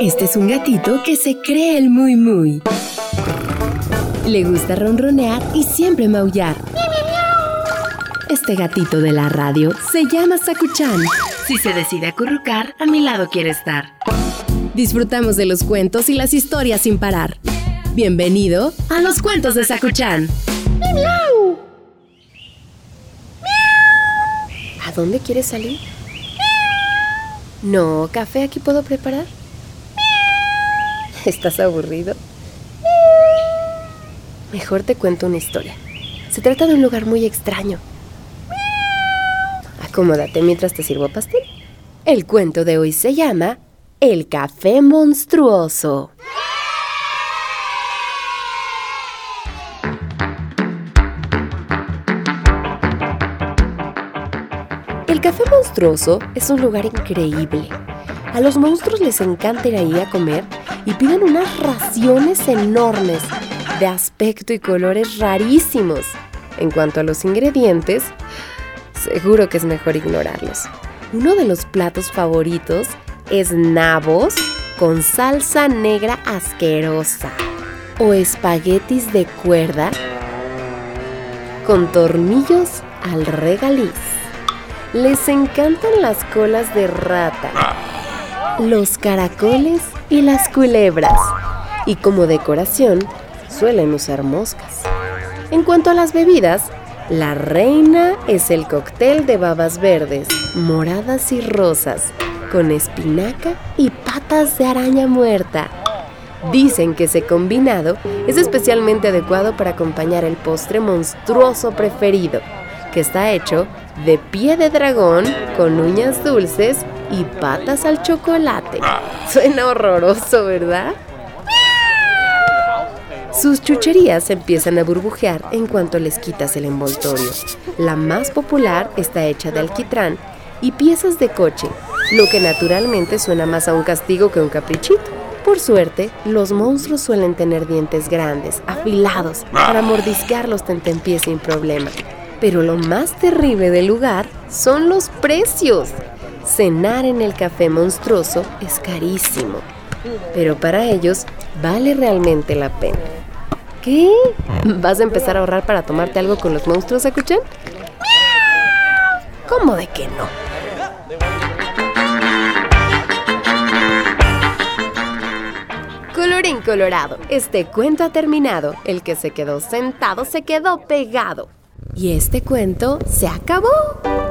Este es un gatito que se cree el muy muy. Le gusta ronronear y siempre maullar. Este gatito de la radio se llama Sakuchan. Si se decide acurrucar, a mi lado quiere estar. Disfrutamos de los cuentos y las historias sin parar. Bienvenido a los cuentos de Sakuchan. ¿A dónde quieres salir? No, café aquí puedo preparar. ¿Estás aburrido? Mejor te cuento una historia. Se trata de un lugar muy extraño. Acomódate mientras te sirvo pastel. El cuento de hoy se llama El café monstruoso. El café monstruoso es un lugar increíble. A los monstruos les encanta ir a comer y piden unas raciones enormes de aspecto y colores rarísimos. En cuanto a los ingredientes, seguro que es mejor ignorarlos. Uno de los platos favoritos es nabos con salsa negra asquerosa o espaguetis de cuerda con tornillos al regaliz. Les encantan las colas de rata, los caracoles y las culebras. Y como decoración, suelen usar moscas. En cuanto a las bebidas, la reina es el cóctel de babas verdes, moradas y rosas, con espinaca y patas de araña muerta. Dicen que ese combinado es especialmente adecuado para acompañar el postre monstruoso preferido, que está hecho de pie de dragón con uñas dulces y patas al chocolate. Suena horroroso, ¿verdad? Sus chucherías empiezan a burbujear en cuanto les quitas el envoltorio. La más popular está hecha de alquitrán y piezas de coche, lo que naturalmente suena más a un castigo que un caprichito. Por suerte, los monstruos suelen tener dientes grandes, afilados, para mordisquear los tentempiés sin problema. Pero lo más terrible del lugar son los precios. Cenar en el café monstruoso es carísimo, pero para ellos vale realmente la pena. ¿Qué? ¿Vas a empezar a ahorrar para tomarte algo con los monstruos, Akuchan? ¿Cómo de que no? Colorín colorado, este cuento ha terminado. El que se quedó sentado se quedó pegado. Y este cuento se acabó.